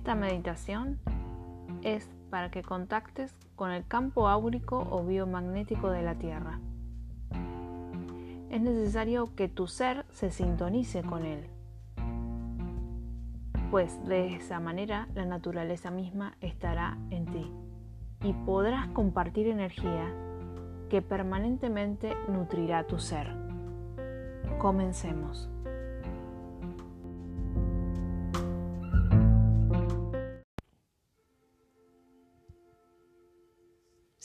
Esta meditación es para que contactes con el campo áurico o biomagnético de la Tierra. Es necesario que tu ser se sintonice con él, pues de esa manera la naturaleza misma estará en ti y podrás compartir energía que permanentemente nutrirá tu ser. Comencemos.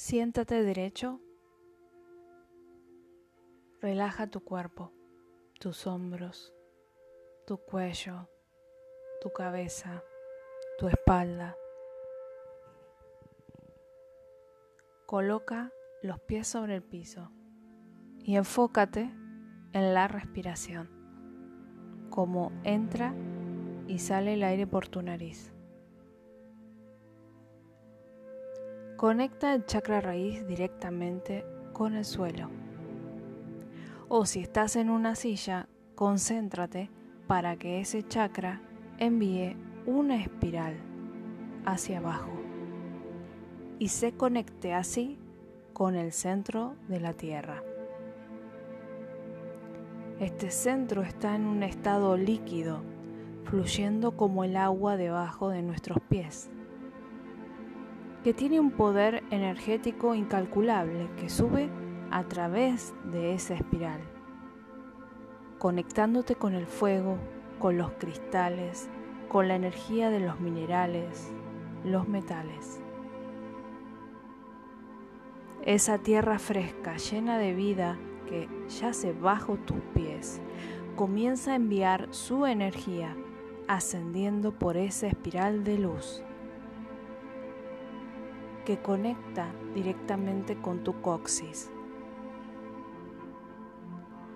Siéntate derecho. Relaja tu cuerpo, tus hombros, tu cuello, tu cabeza, tu espalda. Coloca los pies sobre el piso y enfócate en la respiración, como entra y sale el aire por tu nariz. Conecta el chakra raíz directamente con el suelo. O si estás en una silla, concéntrate para que ese chakra envíe una espiral hacia abajo y se conecte así con el centro de la Tierra. Este centro está en un estado líquido, fluyendo como el agua debajo de nuestros pies que tiene un poder energético incalculable que sube a través de esa espiral, conectándote con el fuego, con los cristales, con la energía de los minerales, los metales. Esa tierra fresca, llena de vida, que yace bajo tus pies, comienza a enviar su energía ascendiendo por esa espiral de luz que conecta directamente con tu coxis.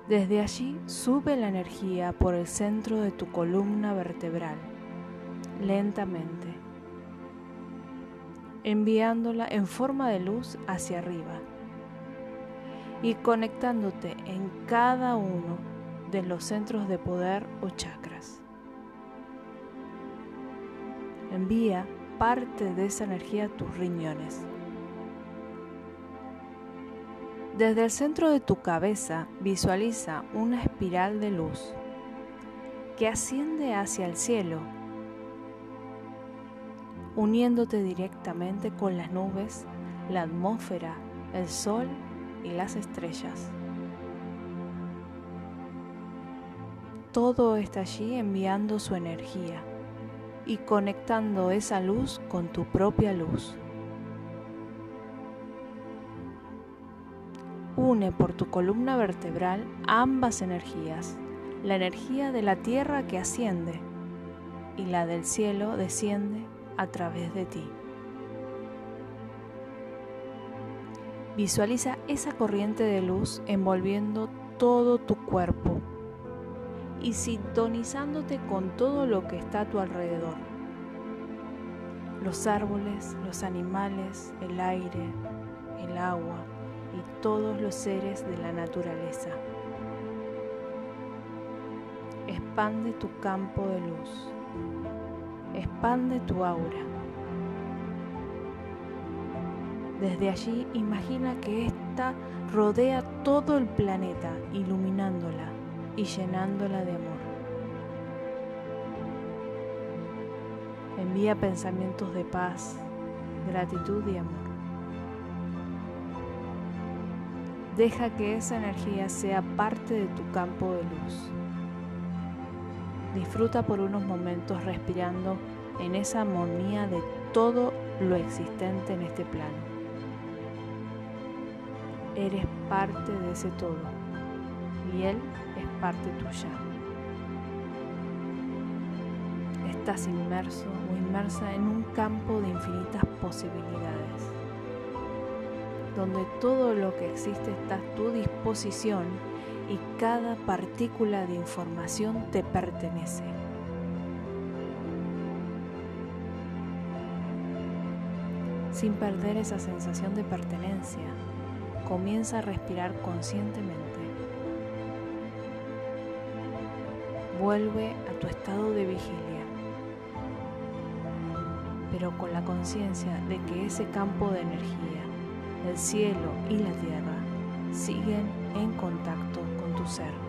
Desde allí sube la energía por el centro de tu columna vertebral, lentamente, enviándola en forma de luz hacia arriba y conectándote en cada uno de los centros de poder o chakras. Envía parte de esa energía a tus riñones. Desde el centro de tu cabeza visualiza una espiral de luz que asciende hacia el cielo, uniéndote directamente con las nubes, la atmósfera, el sol y las estrellas. Todo está allí enviando su energía y conectando esa luz con tu propia luz. Une por tu columna vertebral ambas energías, la energía de la tierra que asciende y la del cielo desciende a través de ti. Visualiza esa corriente de luz envolviendo todo tu cuerpo y sintonizándote con todo lo que está a tu alrededor. Los árboles, los animales, el aire, el agua y todos los seres de la naturaleza. Expande tu campo de luz. Expande tu aura. Desde allí imagina que ésta rodea todo el planeta, iluminándola y llenándola de amor. Envía pensamientos de paz, gratitud y amor. Deja que esa energía sea parte de tu campo de luz. Disfruta por unos momentos respirando en esa armonía de todo lo existente en este plano. Eres parte de ese todo y Él es parte tuya. Estás inmerso o inmersa en un campo de infinitas posibilidades, donde todo lo que existe está a tu disposición y cada partícula de información te pertenece. Sin perder esa sensación de pertenencia, comienza a respirar conscientemente. Vuelve a tu estado de vigilia. pero con la conciencia de que ese campo de energía, el cielo y la tierra, siguen en contacto con tu ser.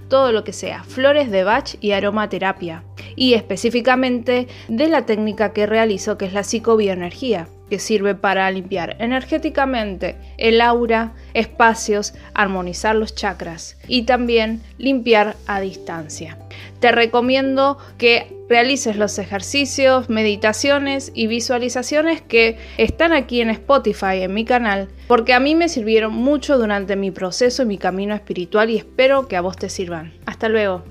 todo lo que sea flores de Bach y aromaterapia, y específicamente de la técnica que realizo que es la psicobioenergía que sirve para limpiar energéticamente el aura, espacios, armonizar los chakras y también limpiar a distancia. Te recomiendo que realices los ejercicios, meditaciones y visualizaciones que están aquí en Spotify, en mi canal, porque a mí me sirvieron mucho durante mi proceso y mi camino espiritual y espero que a vos te sirvan. Hasta luego.